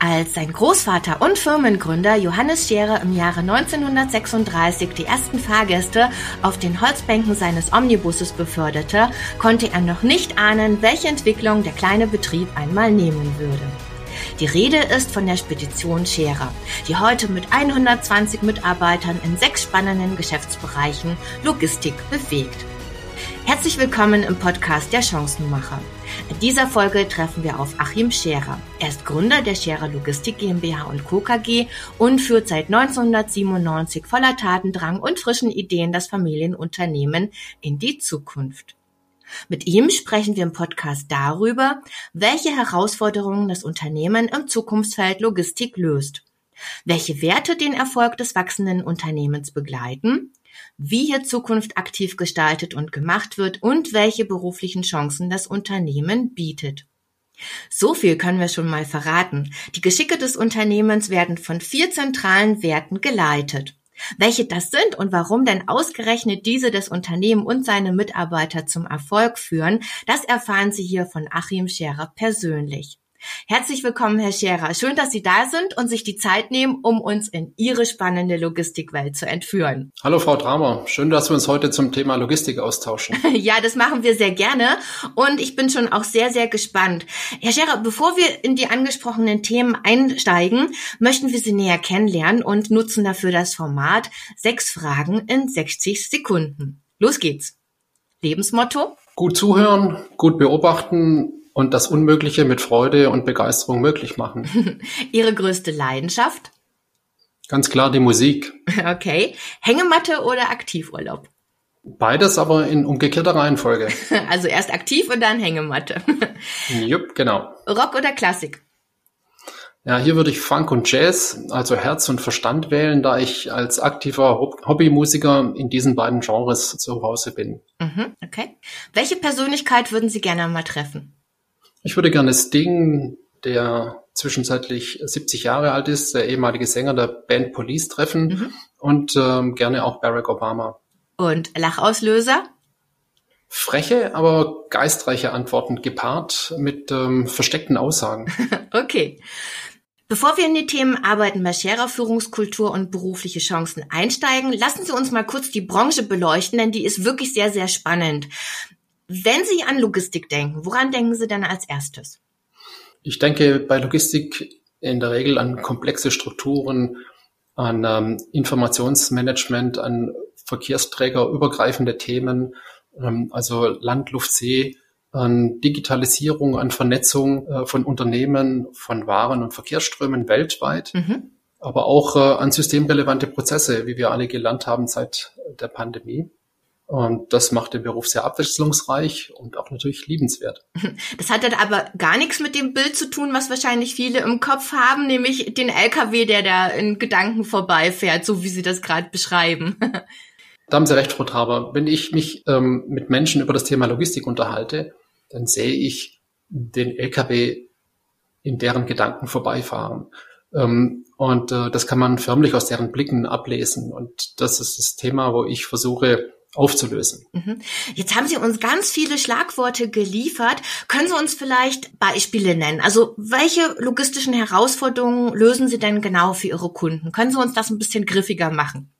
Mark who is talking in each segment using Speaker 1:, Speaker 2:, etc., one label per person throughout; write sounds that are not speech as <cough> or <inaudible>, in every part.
Speaker 1: Als sein Großvater und Firmengründer Johannes Scherer im Jahre 1936 die ersten Fahrgäste auf den Holzbänken seines Omnibusses beförderte, konnte er noch nicht ahnen, welche Entwicklung der kleine Betrieb einmal nehmen würde. Die Rede ist von der Spedition Scherer, die heute mit 120 Mitarbeitern in sechs spannenden Geschäftsbereichen Logistik bewegt. Herzlich willkommen im Podcast der Chancenmacher. In dieser Folge treffen wir auf Achim Scherer. Er ist Gründer der Scherer Logistik GmbH und Co. KG und führt seit 1997 voller Tatendrang und frischen Ideen das Familienunternehmen in die Zukunft. Mit ihm sprechen wir im Podcast darüber, welche Herausforderungen das Unternehmen im Zukunftsfeld Logistik löst, welche Werte den Erfolg des wachsenden Unternehmens begleiten wie hier Zukunft aktiv gestaltet und gemacht wird und welche beruflichen Chancen das Unternehmen bietet. So viel können wir schon mal verraten. Die Geschicke des Unternehmens werden von vier zentralen Werten geleitet. Welche das sind und warum denn ausgerechnet diese das Unternehmen und seine Mitarbeiter zum Erfolg führen, das erfahren Sie hier von Achim Scherer persönlich. Herzlich willkommen, Herr Scherer. Schön, dass Sie da sind und sich die Zeit nehmen, um uns in Ihre spannende Logistikwelt zu entführen.
Speaker 2: Hallo, Frau Dramer. Schön, dass wir uns heute zum Thema Logistik austauschen. <laughs>
Speaker 1: ja, das machen wir sehr gerne und ich bin schon auch sehr, sehr gespannt. Herr Scherer, bevor wir in die angesprochenen Themen einsteigen, möchten wir Sie näher kennenlernen und nutzen dafür das Format sechs Fragen in 60 Sekunden. Los geht's. Lebensmotto?
Speaker 2: Gut zuhören, gut beobachten und das Unmögliche mit Freude und Begeisterung möglich machen. <laughs>
Speaker 1: Ihre größte Leidenschaft?
Speaker 2: Ganz klar die Musik. <laughs>
Speaker 1: Okay. Hängematte oder Aktivurlaub?
Speaker 2: Beides aber in umgekehrter Reihenfolge. <laughs>
Speaker 1: Also erst aktiv und dann Hängematte.
Speaker 2: Jupp, genau.
Speaker 1: Rock oder Klassik?
Speaker 2: Ja, hier würde ich Funk und Jazz, also Herz und Verstand wählen, da ich als aktiver Hobbymusiker in diesen beiden Genres zu Hause bin.
Speaker 1: Mhm, okay. Welche Persönlichkeit würden Sie gerne mal treffen?
Speaker 2: Ich würde gerne Sting, der zwischenzeitlich 70 Jahre alt ist, der ehemalige Sänger der Band Police treffen mhm. und ähm, gerne auch Barack Obama.
Speaker 1: Und Lachauslöser?
Speaker 2: Freche, aber geistreiche Antworten gepaart mit ähm, versteckten Aussagen. <laughs>
Speaker 1: okay. Bevor wir in die Themen Arbeiten bei Scherer, Führungskultur und berufliche Chancen einsteigen, lassen Sie uns mal kurz die Branche beleuchten, denn die ist wirklich sehr, sehr spannend. Wenn Sie an Logistik denken, woran denken Sie denn als erstes?
Speaker 2: Ich denke bei Logistik in der Regel an komplexe Strukturen, an ähm, Informationsmanagement, an verkehrsträgerübergreifende Themen, ähm, also Land, Luft, See, an Digitalisierung, an Vernetzung äh, von Unternehmen, von Waren und Verkehrsströmen weltweit, mhm. aber auch äh, an systemrelevante Prozesse, wie wir alle gelernt haben seit der Pandemie. Und das macht den Beruf sehr abwechslungsreich und auch natürlich liebenswert. <laughs>
Speaker 1: Das hat dann aber gar nichts mit dem Bild zu tun, was wahrscheinlich viele im Kopf haben, nämlich den LKW, der da in Gedanken vorbeifährt, so wie Sie das gerade beschreiben.
Speaker 2: Da haben Sie recht, Frau Traber. Wenn ich mich ähm, mit Menschen über das Thema Logistik unterhalte, dann sehe ich den LKW in deren Gedanken vorbeifahren. Ähm, und äh, das kann man förmlich aus deren Blicken ablesen. Und das ist das Thema, wo ich versuche, aufzulösen.
Speaker 1: Mhm. Jetzt haben Sie uns ganz viele Schlagworte geliefert. Können Sie uns vielleicht Beispiele nennen? Also welche logistischen Herausforderungen lösen Sie denn genau für Ihre Kunden? Können Sie uns das ein bisschen griffiger machen?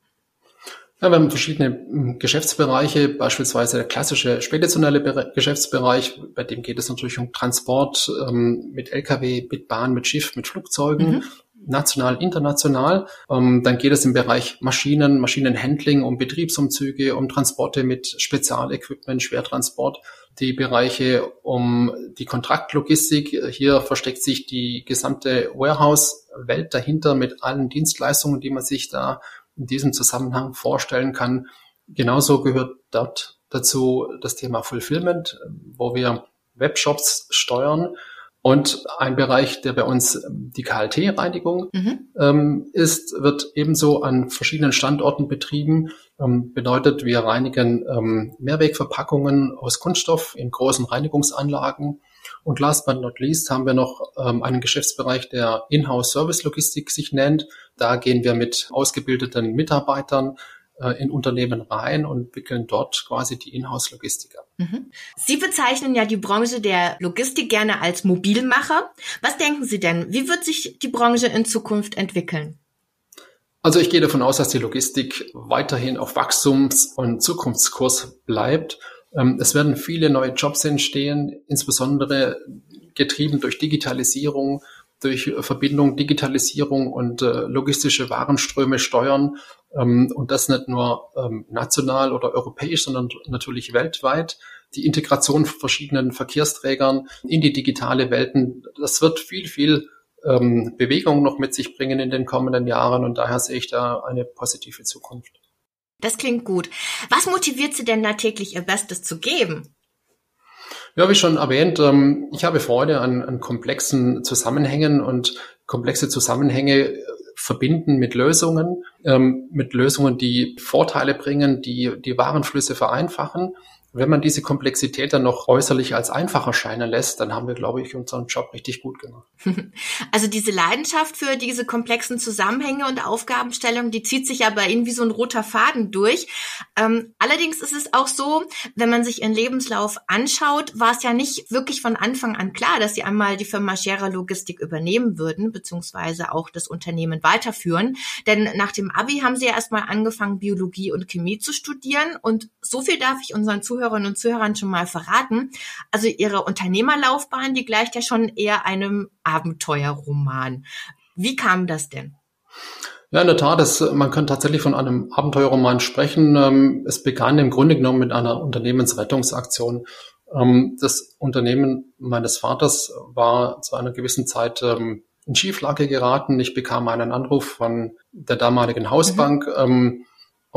Speaker 2: Ja, wir haben verschiedene hm, Geschäftsbereiche, beispielsweise der klassische speditionelle Be Geschäftsbereich, bei dem geht es natürlich um Transport ähm, mit Lkw, mit Bahn, mit Schiff, mit Flugzeugen. Mhm national, international. Ähm, dann geht es im Bereich Maschinen, Maschinenhandling, um Betriebsumzüge, um Transporte mit Spezialequipment, Schwertransport, die Bereiche um die Kontraktlogistik. Hier versteckt sich die gesamte Warehouse-Welt dahinter mit allen Dienstleistungen, die man sich da in diesem Zusammenhang vorstellen kann. Genauso gehört dort dazu das Thema Fulfillment, wo wir Webshops steuern und ein Bereich, der bei uns ähm, die KLT-Reinigung mhm. ähm, ist, wird ebenso an verschiedenen Standorten betrieben. Ähm, bedeutet, wir reinigen ähm, Mehrwegverpackungen aus Kunststoff in großen Reinigungsanlagen. Und last but not least haben wir noch ähm, einen Geschäftsbereich, der Inhouse Service Logistik sich nennt. Da gehen wir mit ausgebildeten Mitarbeitern in Unternehmen rein und wickeln dort quasi die Inhouse-Logistik ab.
Speaker 1: Mhm. Sie bezeichnen ja die Branche der Logistik gerne als Mobilmacher. Was denken Sie denn? Wie wird sich die Branche in Zukunft entwickeln?
Speaker 2: Also ich gehe davon aus, dass die Logistik weiterhin auf Wachstums- und Zukunftskurs bleibt. Ähm, es werden viele neue Jobs entstehen, insbesondere getrieben durch Digitalisierung, durch Verbindung Digitalisierung und äh, logistische Warenströme steuern. Ähm, und das nicht nur ähm, national oder europäisch, sondern natürlich weltweit. Die Integration von verschiedenen Verkehrsträgern in die digitale Welten, das wird viel, viel ähm, Bewegung noch mit sich bringen in den kommenden Jahren. Und daher sehe ich da eine positive Zukunft.
Speaker 1: Das klingt gut. Was motiviert Sie denn da täglich Ihr Bestes zu geben?
Speaker 2: Ja, wie schon erwähnt, ich habe Freude an, an komplexen Zusammenhängen und komplexe Zusammenhänge verbinden mit Lösungen, ähm, mit Lösungen, die Vorteile bringen, die die Warenflüsse vereinfachen wenn man diese Komplexität dann noch äußerlich als einfach erscheinen lässt, dann haben wir, glaube ich, unseren Job richtig gut gemacht. <laughs>
Speaker 1: Also diese Leidenschaft für diese komplexen Zusammenhänge und Aufgabenstellungen, die zieht sich ja bei so ein roter Faden durch. Ähm, allerdings ist es auch so, wenn man sich Ihren Lebenslauf anschaut, war es ja nicht wirklich von Anfang an klar, dass Sie einmal die Firma Scherer Logistik übernehmen würden, beziehungsweise auch das Unternehmen weiterführen. Denn nach dem Abi haben Sie ja erstmal angefangen, Biologie und Chemie zu studieren. Und so viel darf ich unseren Zuhörern Zuhörerinnen und Zuhörern schon mal verraten. Also Ihre Unternehmerlaufbahn, die gleicht ja schon eher einem Abenteuerroman. Wie kam das denn?
Speaker 2: Ja, in der Tat, es, man kann tatsächlich von einem Abenteuerroman sprechen. Ähm, es begann im Grunde genommen mit einer Unternehmensrettungsaktion. Ähm, das Unternehmen meines Vaters war zu einer gewissen Zeit ähm, in Schieflage geraten. Ich bekam einen Anruf von der damaligen Hausbank. Mhm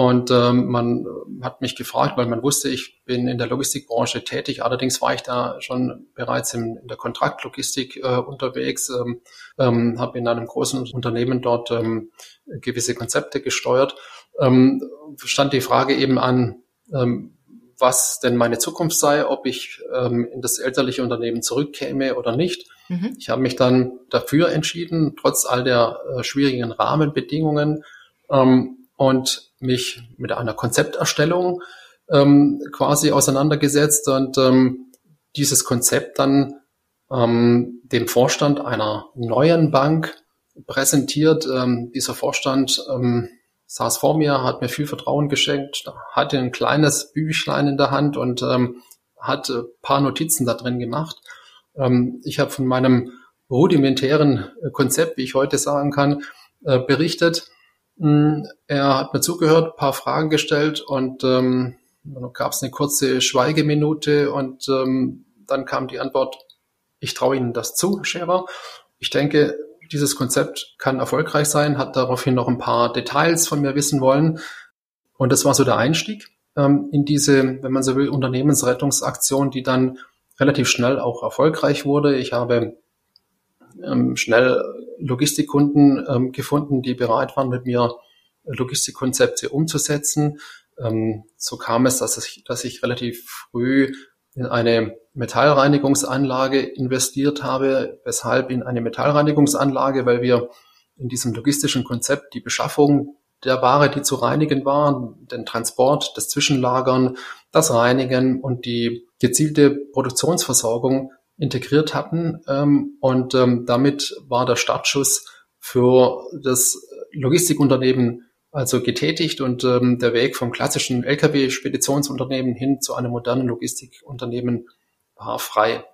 Speaker 2: und ähm, man hat mich gefragt, weil man wusste, ich bin in der Logistikbranche tätig. Allerdings war ich da schon bereits in, in der Kontraktlogistik äh, unterwegs, ähm, ähm, habe in einem großen Unternehmen dort ähm, gewisse Konzepte gesteuert. Ähm, stand die Frage eben an, ähm, was denn meine Zukunft sei, ob ich ähm, in das elterliche Unternehmen zurückkäme oder nicht. Mhm. Ich habe mich dann dafür entschieden, trotz all der äh, schwierigen Rahmenbedingungen. Ähm, und mich mit einer Konzepterstellung ähm, quasi auseinandergesetzt und ähm, dieses Konzept dann ähm, dem Vorstand einer neuen Bank präsentiert. Ähm, dieser Vorstand ähm, saß vor mir, hat mir viel Vertrauen geschenkt, hatte ein kleines Büchlein in der Hand und ähm, hat ein paar Notizen da drin gemacht. Ähm, ich habe von meinem rudimentären Konzept, wie ich heute sagen kann, äh, berichtet er hat mir zugehört, paar Fragen gestellt und ähm, dann gab es eine kurze Schweigeminute und ähm, dann kam die Antwort, ich traue Ihnen das zu, Scherer. Ich denke, dieses Konzept kann erfolgreich sein, hat daraufhin noch ein paar Details von mir wissen wollen. Und das war so der Einstieg ähm, in diese, wenn man so will, Unternehmensrettungsaktion, die dann relativ schnell auch erfolgreich wurde. Ich habe ähm, schnell Logistikkunden ähm, gefunden, die bereit waren, mit mir Logistikkonzepte umzusetzen. Ähm, so kam es, dass ich, dass ich relativ früh in eine Metallreinigungsanlage investiert habe. Weshalb in eine Metallreinigungsanlage? Weil wir in diesem logistischen Konzept die Beschaffung der Ware, die zu reinigen war, den Transport, das Zwischenlagern, das Reinigen und die gezielte Produktionsversorgung integriert hatten. Ähm, und ähm, damit war der Startschuss für das Logistikunternehmen also getätigt und ähm, der Weg vom klassischen Lkw-Speditionsunternehmen hin zu einem modernen Logistikunternehmen war frei.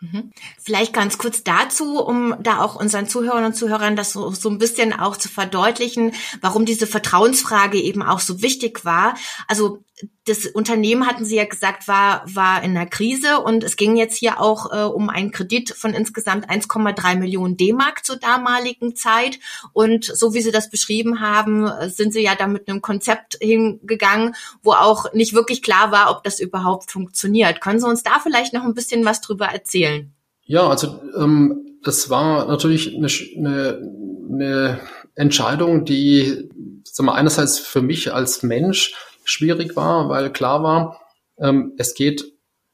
Speaker 1: Mhm. Vielleicht ganz kurz dazu, um da auch unseren Zuhörern und Zuhörern das so, so ein bisschen auch zu verdeutlichen, warum diese Vertrauensfrage eben auch so wichtig war. Also das Unternehmen, hatten Sie ja gesagt, war, war in der Krise und es ging jetzt hier auch äh, um einen Kredit von insgesamt 1,3 Millionen D-Mark zur damaligen Zeit. Und so wie Sie das beschrieben haben, sind Sie ja da mit einem Konzept hingegangen, wo auch nicht wirklich klar war, ob das überhaupt funktioniert. Können Sie uns da vielleicht noch ein bisschen was drüber erzählen?
Speaker 2: Ja, also ähm, das war natürlich eine, eine, eine Entscheidung, die sagen wir, einerseits für mich als Mensch schwierig war, weil klar war, ähm, es geht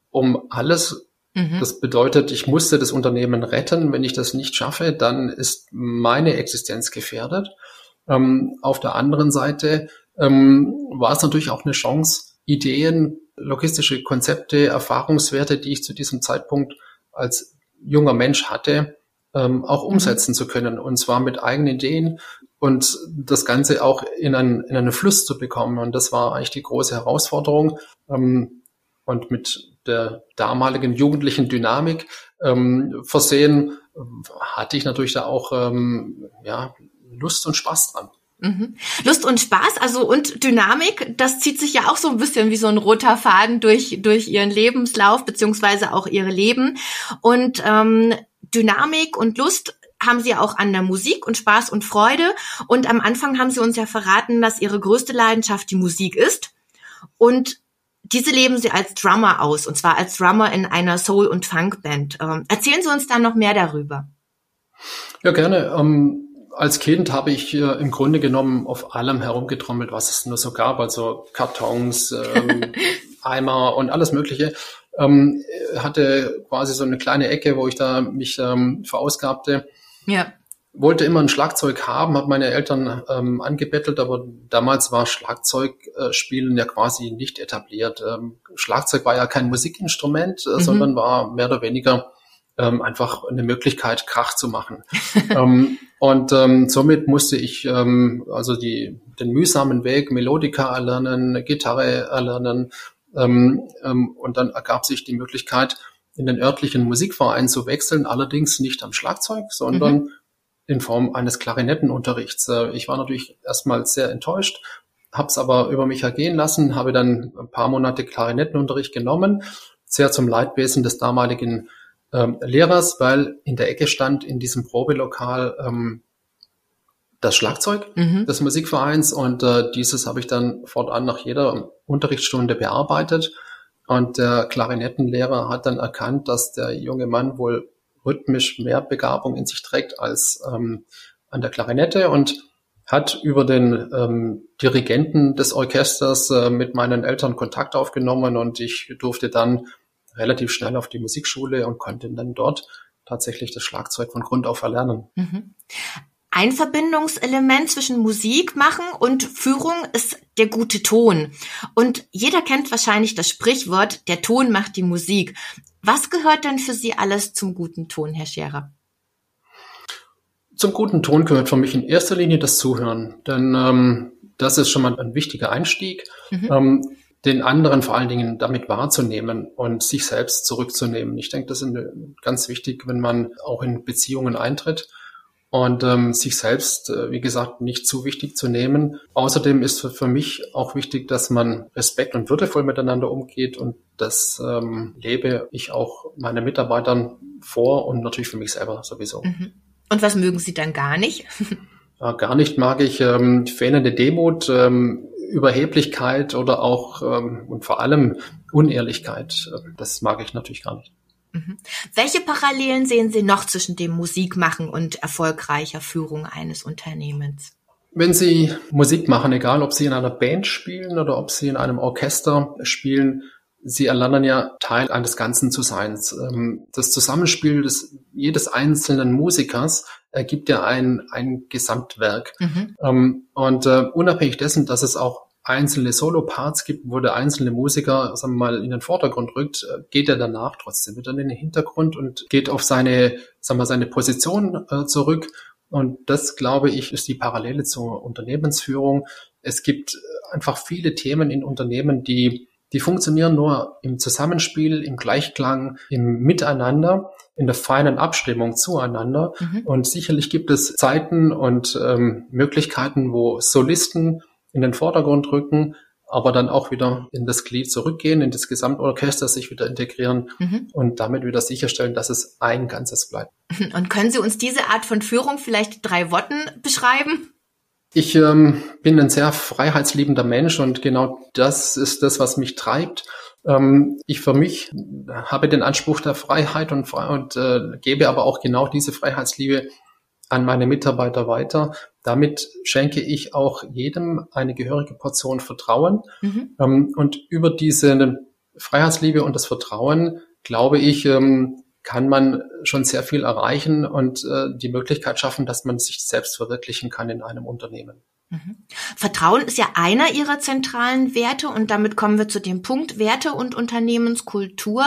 Speaker 2: um alles. Mhm. Das bedeutet, ich musste das Unternehmen retten. Wenn ich das nicht schaffe, dann ist meine Existenz gefährdet. Ähm, auf der anderen Seite ähm, war es natürlich auch eine Chance, Ideen, logistische Konzepte, Erfahrungswerte, die ich zu diesem Zeitpunkt als junger Mensch hatte, ähm, auch mhm. umsetzen zu können. Und zwar mit eigenen Ideen und das Ganze auch in einen, in einen Fluss zu bekommen. Und das war eigentlich die große Herausforderung. Ähm, und mit der damaligen jugendlichen Dynamik ähm, versehen, hatte ich natürlich da auch ähm, ja, Lust und Spaß dran.
Speaker 1: Mhm. Lust und Spaß, also und Dynamik, das zieht sich ja auch so ein bisschen wie so ein roter Faden durch, durch ihren Lebenslauf, beziehungsweise auch ihre Leben. Und ähm, Dynamik und Lust haben sie auch an der Musik und Spaß und Freude. Und am Anfang haben sie uns ja verraten, dass ihre größte Leidenschaft die Musik ist. Und diese leben sie als Drummer aus, und zwar als Drummer in einer Soul- und Funkband. Ähm, erzählen Sie uns da noch mehr darüber.
Speaker 2: Ja, gerne. Ähm, als Kind habe ich äh, im Grunde genommen auf allem herumgetrommelt, was es nur so gab, also Kartons, ähm, <laughs> Eimer und alles Mögliche. Ähm, hatte quasi so eine kleine Ecke, wo ich da mich ähm, verausgabte. Ja. Wollte immer ein Schlagzeug haben, habe meine Eltern ähm, angebettelt, aber damals war Schlagzeugspielen ja quasi nicht etabliert. Ähm, Schlagzeug war ja kein Musikinstrument, äh, mhm. sondern war mehr oder weniger ähm, einfach eine Möglichkeit, Krach zu machen. <laughs> ähm, und ähm, somit musste ich ähm, also die, den mühsamen Weg Melodika erlernen, Gitarre erlernen. Ähm, ähm, und dann ergab sich die Möglichkeit, in den örtlichen Musikverein zu wechseln, allerdings nicht am Schlagzeug, sondern mhm. in Form eines Klarinettenunterrichts. Äh, ich war natürlich erstmal sehr enttäuscht, habe es aber über mich ergehen lassen, habe dann ein paar Monate Klarinettenunterricht genommen, sehr zum Leidwesen des damaligen ähm, Lehrers, weil in der Ecke stand in diesem Probelokal ähm, das Schlagzeug mhm. des Musikvereins und äh, dieses habe ich dann fortan nach jeder Unterrichtsstunde bearbeitet. Und der Klarinettenlehrer hat dann erkannt, dass der junge Mann wohl rhythmisch mehr Begabung in sich trägt als ähm, an der Klarinette und hat über den ähm, Dirigenten des Orchesters äh, mit meinen Eltern Kontakt aufgenommen und ich durfte dann relativ schnell auf die Musikschule und konnte dann dort tatsächlich das Schlagzeug von Grund auf erlernen. Mhm.
Speaker 1: Ein Verbindungselement zwischen Musik machen und Führung ist der gute Ton. Und jeder kennt wahrscheinlich das Sprichwort, der Ton macht die Musik. Was gehört denn für Sie alles zum guten Ton, Herr Scherer?
Speaker 2: Zum guten Ton gehört für mich in erster Linie das Zuhören, denn ähm, das ist schon mal ein wichtiger Einstieg. Mhm. Ähm, den anderen vor allen Dingen damit wahrzunehmen und sich selbst zurückzunehmen. Ich denke, das ist ganz wichtig, wenn man auch in Beziehungen eintritt und ähm, sich selbst, äh, wie gesagt, nicht zu wichtig zu nehmen. Außerdem ist für, für, mich auch wichtig, dass man respekt und würdevoll miteinander umgeht und das ähm, lebe ich auch meinen Mitarbeitern vor und natürlich für mich selber sowieso. Mhm.
Speaker 1: Und was mögen Sie dann gar nicht? <laughs>
Speaker 2: ja, gar nicht mag ich ähm, fehlende Demut, ähm, Überheblichkeit oder auch ähm, und vor allem Unehrlichkeit. Das mag ich natürlich gar nicht.
Speaker 1: Mhm. Welche Parallelen sehen Sie noch zwischen dem Musikmachen und erfolgreicher Führung eines Unternehmens?
Speaker 2: Wenn Sie Musik machen, egal ob Sie in einer Band spielen oder ob Sie in einem Orchester spielen, Sie erlernen ja Teil eines Ganzen zu sein. Ähm, das Zusammenspiel des, jedes einzelnen Musikers ergibt ja ein, ein Gesamtwerk. Mhm. Ähm, und uh, unabhängig dessen, dass es auch einzelne Solo-Parts gibt, wo der einzelne Musiker, sagen wir mal, in den Vordergrund rückt, äh, geht er danach trotzdem wieder in den Hintergrund und geht auf seine, sagen wir, seine Position äh, zurück. Und das, glaube ich, ist die Parallele zur Unternehmensführung. Es gibt einfach viele Themen in Unternehmen, die die funktionieren nur im Zusammenspiel, im Gleichklang, im Miteinander, in der feinen Abstimmung zueinander. Mhm. Und sicherlich gibt es Zeiten und ähm, Möglichkeiten, wo Solisten in den Vordergrund rücken, aber dann auch wieder in das Glied zurückgehen, in das Gesamtorchester sich wieder integrieren mhm. und damit wieder sicherstellen, dass es ein Ganzes bleibt. <laughs>
Speaker 1: Und können Sie uns diese Art von Führung vielleicht drei Worten beschreiben?
Speaker 2: Ich ähm, bin ein sehr freiheitsliebender Mensch und genau das ist das, was mich treibt. Ähm, ich für mich habe den Anspruch der Freiheit und, und äh, gebe aber auch genau diese Freiheitsliebe an meine Mitarbeiter weiter. Damit schenke ich auch jedem eine gehörige Portion Vertrauen. Mhm. Ähm, und über diese Freiheitsliebe und das Vertrauen, glaube ich, ähm, kann man schon sehr viel erreichen und äh, die Möglichkeit schaffen, dass man sich selbst verwirklichen kann in einem Unternehmen.
Speaker 1: Mhm. Vertrauen ist ja einer Ihrer zentralen Werte und damit kommen wir zu dem Punkt Werte und Unternehmenskultur.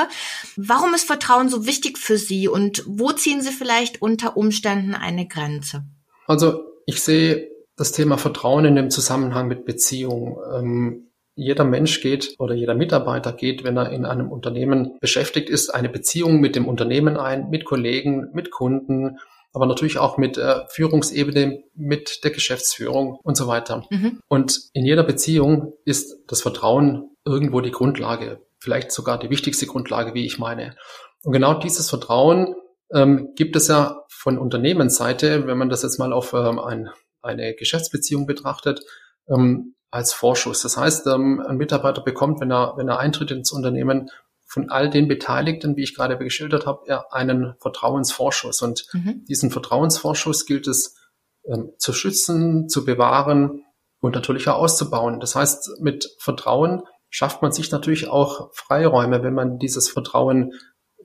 Speaker 1: Warum ist Vertrauen so wichtig für Sie und wo ziehen Sie vielleicht unter Umständen eine Grenze?
Speaker 2: Also ich sehe das Thema Vertrauen in dem Zusammenhang mit Beziehung. Ähm, jeder Mensch geht oder jeder Mitarbeiter geht, wenn er in einem Unternehmen beschäftigt ist, eine Beziehung mit dem Unternehmen ein, mit Kollegen, mit Kunden, aber natürlich auch mit äh, Führungsebene, mit der Geschäftsführung und so weiter. Mhm. Und in jeder Beziehung ist das Vertrauen irgendwo die Grundlage, vielleicht sogar die wichtigste Grundlage, wie ich meine. Und genau dieses Vertrauen ähm, gibt es ja von Unternehmensseite, wenn man das jetzt mal auf ähm, ein, eine Geschäftsbeziehung betrachtet, ähm, als Vorschuss. Das heißt, ähm, ein Mitarbeiter bekommt, wenn er, wenn er eintritt ins Unternehmen, von all den Beteiligten, wie ich gerade geschildert habe, einen Vertrauensvorschuss. Und mhm. diesen Vertrauensvorschuss gilt es ähm, zu schützen, zu bewahren und natürlich auch auszubauen. Das heißt, mit Vertrauen schafft man sich natürlich auch Freiräume, wenn man dieses Vertrauen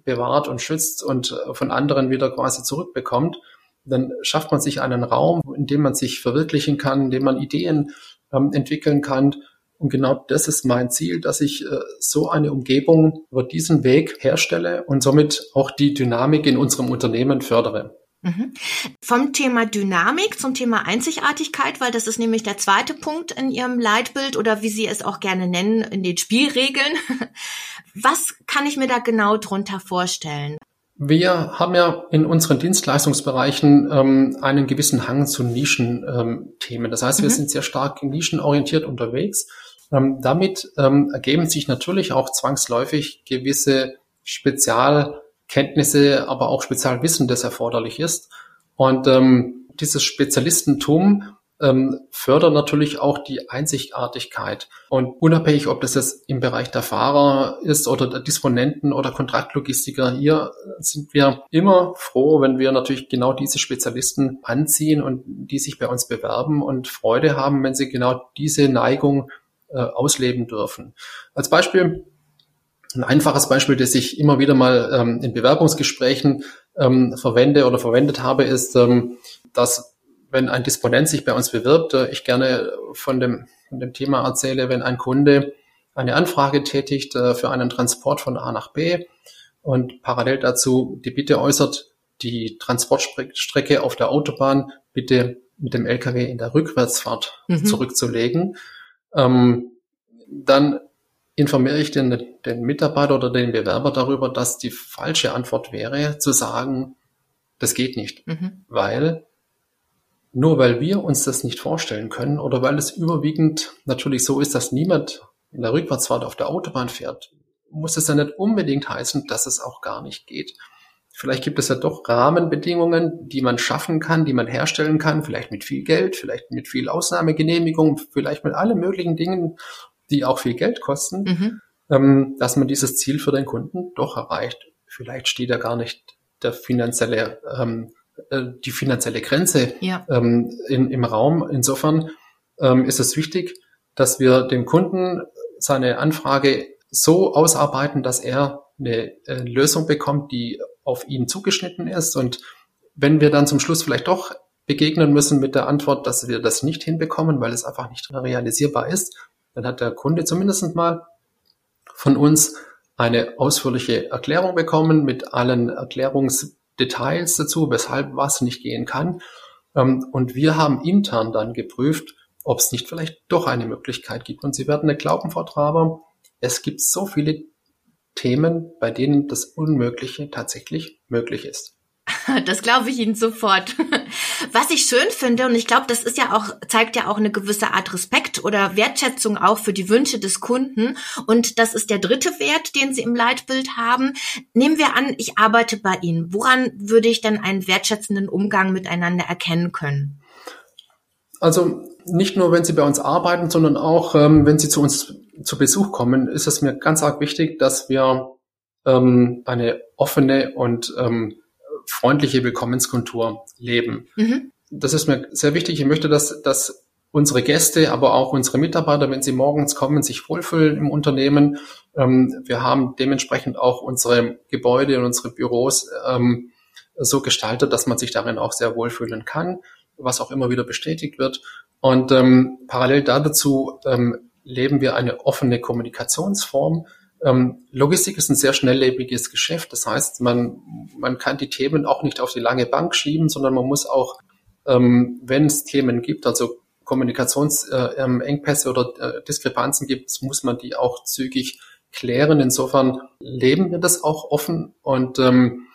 Speaker 2: bewahrt und schützt und äh, von anderen wieder quasi zurückbekommt. Dann schafft man sich einen Raum, in dem man sich verwirklichen kann, in dem man Ideen ähm, entwickeln kann und genau das ist mein Ziel, dass ich äh, so eine Umgebung über diesen Weg herstelle und somit auch die Dynamik in unserem Unternehmen fördere.
Speaker 1: Mhm. Vom Thema Dynamik zum Thema Einzigartigkeit, weil das ist nämlich der zweite Punkt in Ihrem Leitbild oder wie Sie es auch gerne nennen, in den Spielregeln. <laughs> Was kann ich mir da genau drunter vorstellen?
Speaker 2: Wir haben ja in unseren Dienstleistungsbereichen ähm, einen gewissen Hang zu Nischenthemen. Ähm, das heißt, wir mhm. sind sehr stark nischenorientiert unterwegs ähm, damit ähm, ergeben sich natürlich auch zwangsläufig gewisse Spezialkenntnisse, aber auch Spezialwissen, das erforderlich ist. Und ähm, dieses Spezialistentum ähm, fördert natürlich auch die Einzigartigkeit. Und unabhängig, ob das jetzt im Bereich der Fahrer ist oder der Disponenten oder Kontraktlogistiker, hier sind wir immer froh, wenn wir natürlich genau diese Spezialisten anziehen und die sich bei uns bewerben und Freude haben, wenn sie genau diese Neigung äh, ausleben dürfen. Als Beispiel, ein einfaches Beispiel, das ich immer wieder mal ähm, in Bewerbungsgesprächen ähm, verwende oder verwendet habe, ist, ähm, dass wenn ein Disponent sich bei uns bewirbt, äh, ich gerne von dem, von dem Thema erzähle, wenn ein Kunde eine Anfrage tätigt äh, für einen Transport von A nach B und parallel dazu die Bitte äußert, die Transportstrecke auf der Autobahn bitte mit dem LKW in der Rückwärtsfahrt mhm. zurückzulegen, ähm, dann informiere ich den, den Mitarbeiter oder den Bewerber darüber, dass die falsche Antwort wäre, zu sagen, das geht nicht, mhm. weil nur weil wir uns das nicht vorstellen können oder weil es überwiegend natürlich so ist, dass niemand in der Rückwärtsfahrt auf der Autobahn fährt, muss es ja nicht unbedingt heißen, dass es auch gar nicht geht. Vielleicht gibt es ja doch Rahmenbedingungen, die man schaffen kann, die man herstellen kann, vielleicht mit viel Geld, vielleicht mit viel Ausnahmegenehmigung, vielleicht mit allen möglichen Dingen, die auch viel Geld kosten, mhm. ähm, dass man dieses Ziel für den Kunden doch erreicht. Vielleicht steht da gar nicht der finanzielle, ähm, äh, die finanzielle Grenze ja. ähm, in, im Raum. Insofern ähm, ist es wichtig, dass wir dem Kunden seine Anfrage so ausarbeiten, dass er eine äh, Lösung bekommt, die auf ihn zugeschnitten ist. Und wenn wir dann zum Schluss vielleicht doch begegnen müssen mit der Antwort, dass wir das nicht hinbekommen, weil es einfach nicht realisierbar ist, dann hat der Kunde zumindest mal von uns eine ausführliche Erklärung bekommen mit allen Erklärungsdetails dazu, weshalb was nicht gehen kann. Ähm, und wir haben intern dann geprüft, ob es nicht vielleicht doch eine Möglichkeit gibt. Und Sie werden nicht glauben, Frau Traber, es gibt so viele Themen, bei denen das Unmögliche tatsächlich möglich ist. <laughs>
Speaker 1: Das glaube ich Ihnen sofort. <laughs> Was ich schön finde, und ich glaube, das ist ja auch, zeigt ja auch eine gewisse Art Respekt oder Wertschätzung auch für die Wünsche des Kunden. Und das ist der dritte Wert, den Sie im Leitbild haben. Nehmen wir an, ich arbeite bei Ihnen. Woran würde ich denn einen wertschätzenden Umgang miteinander erkennen können?
Speaker 2: Also nicht nur, wenn Sie bei uns arbeiten, sondern auch, ähm, wenn Sie zu uns zu Besuch kommen, ist es mir ganz arg wichtig, dass wir ähm, eine offene und ähm, freundliche Willkommenskultur leben. Mhm. Das ist mir sehr wichtig. Ich möchte, dass, dass unsere Gäste, aber auch unsere Mitarbeiter, wenn sie morgens kommen, sich wohlfühlen im Unternehmen. Ähm, wir haben dementsprechend auch unsere Gebäude und unsere Büros ähm, so gestaltet, dass man sich darin auch sehr wohlfühlen kann, was auch immer wieder bestätigt wird. Und ähm, parallel dazu ähm, leben wir eine offene Kommunikationsform. Ähm, Logistik ist ein sehr schnelllebiges Geschäft. Das heißt, man, man kann die Themen auch nicht auf die lange Bank schieben, sondern man muss auch, ähm, wenn es Themen gibt, also Kommunikationsengpässe oder äh, Diskrepanzen gibt, muss man die auch zügig klären. Insofern leben wir das auch offen und, ähm,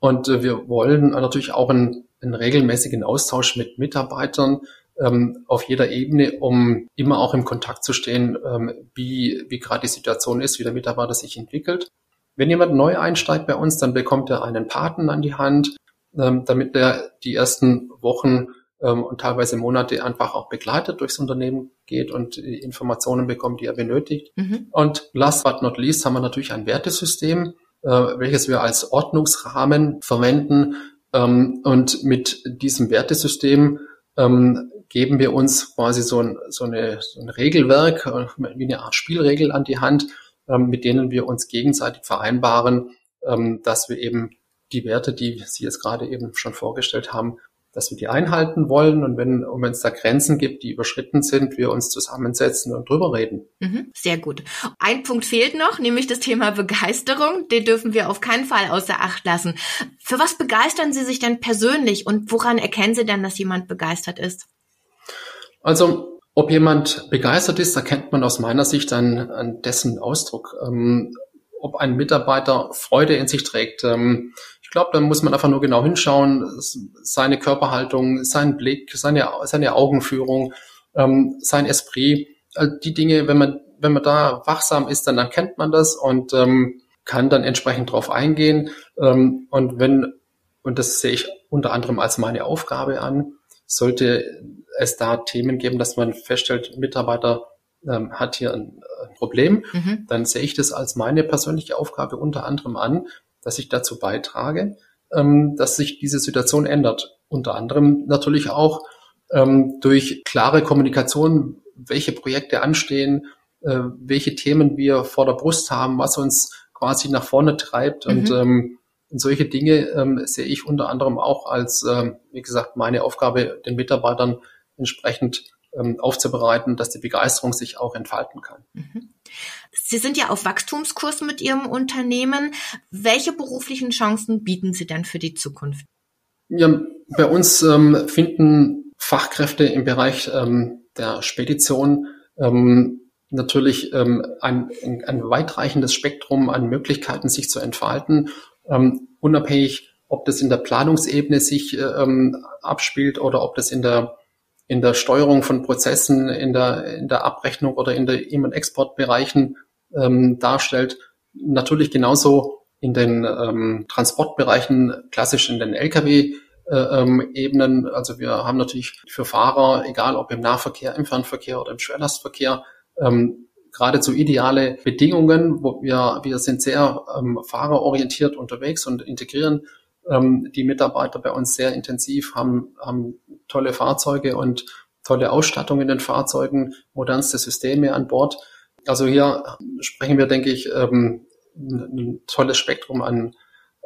Speaker 2: und äh, wir wollen natürlich auch einen, einen regelmäßigen Austausch mit Mitarbeitern ähm, auf jeder Ebene, um immer auch im Kontakt zu stehen, ähm, wie, wie gerade die Situation ist, wie der Mitarbeiter sich entwickelt. Wenn jemand neu einsteigt bei uns, dann bekommt er einen Paten an die Hand, ähm, damit er die ersten Wochen ähm, und teilweise Monate einfach auch begleitet durchs Unternehmen geht und die Informationen bekommt, die er benötigt. Mhm. Und last but not least haben wir natürlich ein Wertesystem, äh, welches wir als Ordnungsrahmen verwenden. Ähm, und mit diesem Wertesystem ähm, geben wir uns quasi so ein, so eine, so ein Regelwerk, äh, wie eine Art Spielregel an die Hand, ähm, mit denen wir uns gegenseitig vereinbaren, ähm, dass wir eben die Werte, die Sie jetzt gerade eben schon vorgestellt haben, dass wir die einhalten wollen und wenn, und wenn es da Grenzen gibt, die überschritten sind, wir uns zusammensetzen und drüber reden.
Speaker 1: Mhm, sehr gut. Ein Punkt fehlt noch, nämlich das Thema Begeisterung. Den dürfen wir auf keinen Fall außer Acht lassen. Für was begeistern Sie sich denn persönlich und woran erkennen Sie denn, dass jemand begeistert ist?
Speaker 2: Also, ob jemand begeistert ist, erkennt man aus meiner Sicht an, an dessen Ausdruck. Ähm, ob ein Mitarbeiter Freude in sich trägt. Ähm, ich glaube, da muss man einfach nur genau hinschauen, seine Körperhaltung, sein Blick, seine, seine Augenführung, ähm, sein Esprit, also die Dinge, wenn man, wenn man da wachsam ist, dann erkennt man das und ähm, kann dann entsprechend drauf eingehen. Ähm, und wenn, und das sehe ich unter anderem als meine Aufgabe an, sollte es da Themen geben, dass man feststellt, Mitarbeiter ähm, hat hier ein, ein Problem, mhm. dann sehe ich das als meine persönliche Aufgabe unter anderem an, dass ich dazu beitrage, ähm, dass sich diese Situation ändert. Unter anderem natürlich auch ähm, durch klare Kommunikation, welche Projekte anstehen, äh, welche Themen wir vor der Brust haben, was uns quasi nach vorne treibt. Mhm. Und, ähm, und solche Dinge ähm, sehe ich unter anderem auch als, ähm, wie gesagt, meine Aufgabe, den Mitarbeitern entsprechend ähm, aufzubereiten, dass die Begeisterung sich auch entfalten kann. Mhm.
Speaker 1: Sie sind ja auf Wachstumskurs mit Ihrem Unternehmen. Welche beruflichen Chancen bieten Sie denn für die Zukunft?
Speaker 2: Ja, bei uns ähm, finden Fachkräfte im Bereich ähm, der Spedition ähm, natürlich ähm, ein, ein weitreichendes Spektrum an Möglichkeiten, sich zu entfalten, ähm, unabhängig, ob das in der Planungsebene sich äh, ähm, abspielt oder ob das in der in der Steuerung von Prozessen, in der, in der Abrechnung oder in der Im- und Exportbereichen ähm, darstellt. Natürlich genauso in den ähm, Transportbereichen, klassisch in den Lkw-Ebenen. Äh, ähm, also wir haben natürlich für Fahrer, egal ob im Nahverkehr, im Fernverkehr oder im Schwerlastverkehr, ähm, geradezu ideale Bedingungen. Wo wir, wir sind sehr ähm, fahrerorientiert unterwegs und integrieren ähm, die Mitarbeiter bei uns sehr intensiv, haben, haben tolle Fahrzeuge und tolle Ausstattung in den Fahrzeugen, modernste Systeme an Bord. Also hier sprechen wir, denke ich, ähm, ein tolles Spektrum an,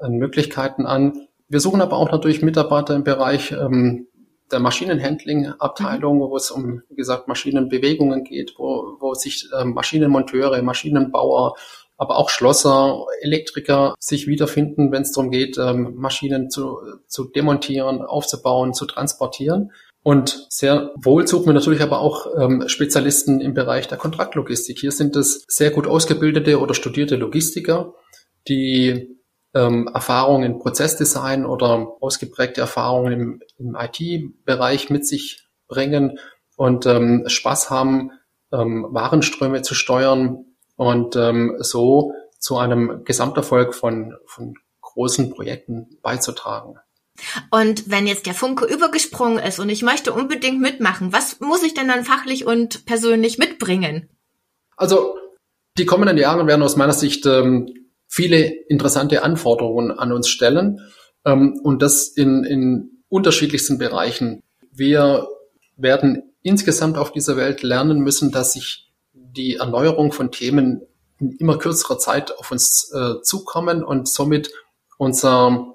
Speaker 2: an Möglichkeiten an. Wir suchen aber auch natürlich Mitarbeiter im Bereich ähm, der Maschinenhandling-Abteilung, wo es um, wie gesagt, Maschinenbewegungen geht, wo, wo sich ähm, Maschinenmonteure, Maschinenbauer, aber auch Schlosser, Elektriker sich wiederfinden, wenn es darum geht, ähm, Maschinen zu, zu demontieren, aufzubauen, zu transportieren. Und sehr wohl suchen wir natürlich aber auch ähm, Spezialisten im Bereich der Kontraktlogistik. Hier sind es sehr gut ausgebildete oder studierte Logistiker, die ähm, Erfahrungen in Prozessdesign oder ausgeprägte Erfahrungen im, im IT-Bereich mit sich bringen und ähm, Spaß haben, ähm, Warenströme zu steuern, und ähm, so zu einem Gesamterfolg von, von großen Projekten beizutragen.
Speaker 1: Und wenn jetzt der Funke übergesprungen ist und ich möchte unbedingt mitmachen, was muss ich denn dann fachlich und persönlich mitbringen?
Speaker 2: Also die kommenden Jahre werden aus meiner Sicht ähm, viele interessante Anforderungen an uns stellen ähm, und das in, in unterschiedlichsten Bereichen. Wir werden insgesamt auf dieser Welt lernen müssen, dass sich die Erneuerung von Themen in immer kürzerer Zeit auf uns äh, zukommen und somit unser,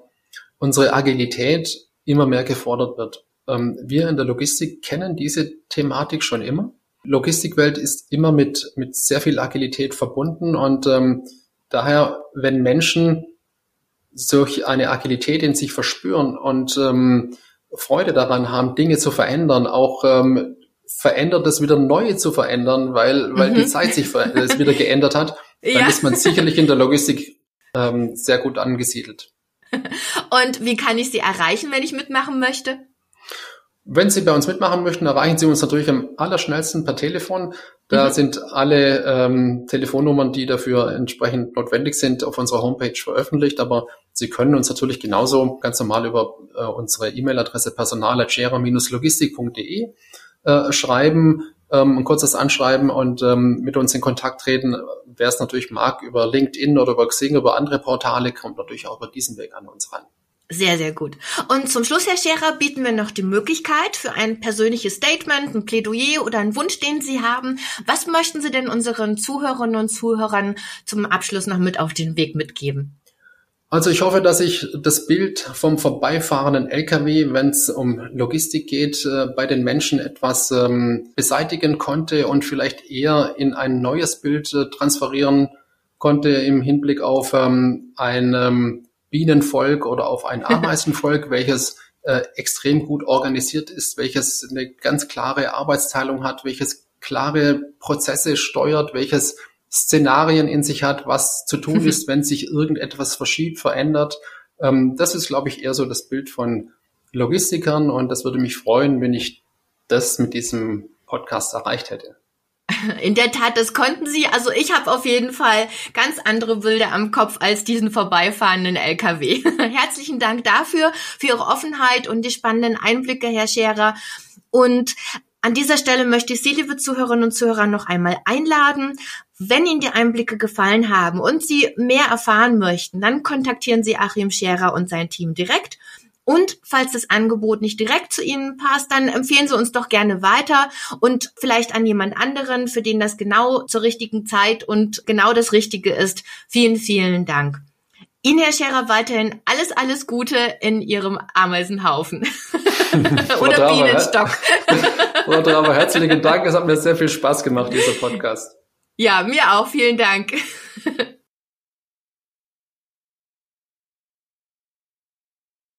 Speaker 2: unsere Agilität immer mehr gefordert wird. ähm, wir in der Logistik kennen diese Thematik schon immer. Logistikwelt ist immer mit, mit sehr viel Agilität verbunden und ähm, daher, wenn Menschen solch eine Agilität in sich verspüren und ähm, Freude daran haben, Dinge zu verändern, auch ähm, verändert das wieder Neue zu verändern, weil, weil mhm. die Zeit sich es wieder geändert hat, <laughs> dann ja. ist man sicherlich in der Logistik ähm, sehr gut angesiedelt. <laughs>
Speaker 1: Und wie kann ich Sie erreichen, wenn ich mitmachen möchte?
Speaker 2: Wenn Sie bei uns mitmachen möchten, erreichen Sie uns natürlich am allerschnellsten per Telefon. Da mhm. sind alle ähm, Telefonnummern, die dafür entsprechend notwendig sind, auf unserer Homepage veröffentlicht. Aber Sie können uns natürlich genauso ganz normal über äh, unsere E-Mail-Adresse personal.gera-logistik.de äh, schreiben, ähm, ein kurzes Anschreiben und ähm, mit uns in Kontakt treten. Wer es natürlich mag, über LinkedIn oder über Xing, über andere Portale, kommt natürlich auch über diesen Weg an uns ran.
Speaker 1: Sehr, sehr gut. Und zum Schluss, Herr Scherer, bieten wir noch die Möglichkeit für ein persönliches Statement, ein Plädoyer oder einen Wunsch, den Sie haben. Was möchten Sie denn unseren Zuhörerinnen und Zuhörern zum Abschluss noch mit auf den Weg mitgeben?
Speaker 2: Also ich hoffe, dass ich das Bild vom vorbeifahrenden LKW, wenn es um Logistik geht, äh, bei den Menschen etwas ähm, beseitigen konnte und vielleicht eher in ein neues Bild äh, transferieren konnte im Hinblick auf ähm, ein ähm, Bienenvolk oder auf ein <laughs> Ameisenvolk, welches äh, extrem gut organisiert ist, welches eine ganz klare Arbeitsteilung hat, welches klare Prozesse steuert, welches Szenarien in sich hat, was zu tun <laughs> ist, wenn sich irgendetwas verschiebt, verändert. Ähm, das ist, glaube ich, eher so das Bild von Logistikern und das würde mich freuen, wenn ich das mit diesem Podcast erreicht hätte.
Speaker 1: In der Tat, das konnten sie. Also ich habe auf jeden Fall ganz andere Bilder am Kopf als diesen vorbeifahrenden LKW. <laughs> Herzlichen Dank dafür, für Ihre Offenheit und die spannenden Einblicke, Herr Scherer. Und an dieser Stelle möchte ich Sie, liebe Zuhörerinnen und Zuhörer, noch einmal einladen. Wenn Ihnen die Einblicke gefallen haben und Sie mehr erfahren möchten, dann kontaktieren Sie Achim Scherer und sein Team direkt. Und falls das Angebot nicht direkt zu Ihnen passt, dann empfehlen Sie uns doch gerne weiter und vielleicht an jemand anderen, für den das genau zur richtigen Zeit und genau das Richtige ist. Vielen, vielen Dank. Ihnen, Herr Scherer, weiterhin alles, alles Gute in Ihrem Ameisenhaufen. <laughs>
Speaker 2: Oder Bienenstock. <laughs> Frau Draber, herzlichen Dank. Es hat mir sehr viel Spaß gemacht, dieser Podcast.
Speaker 1: Ja, mir auch. Vielen Dank.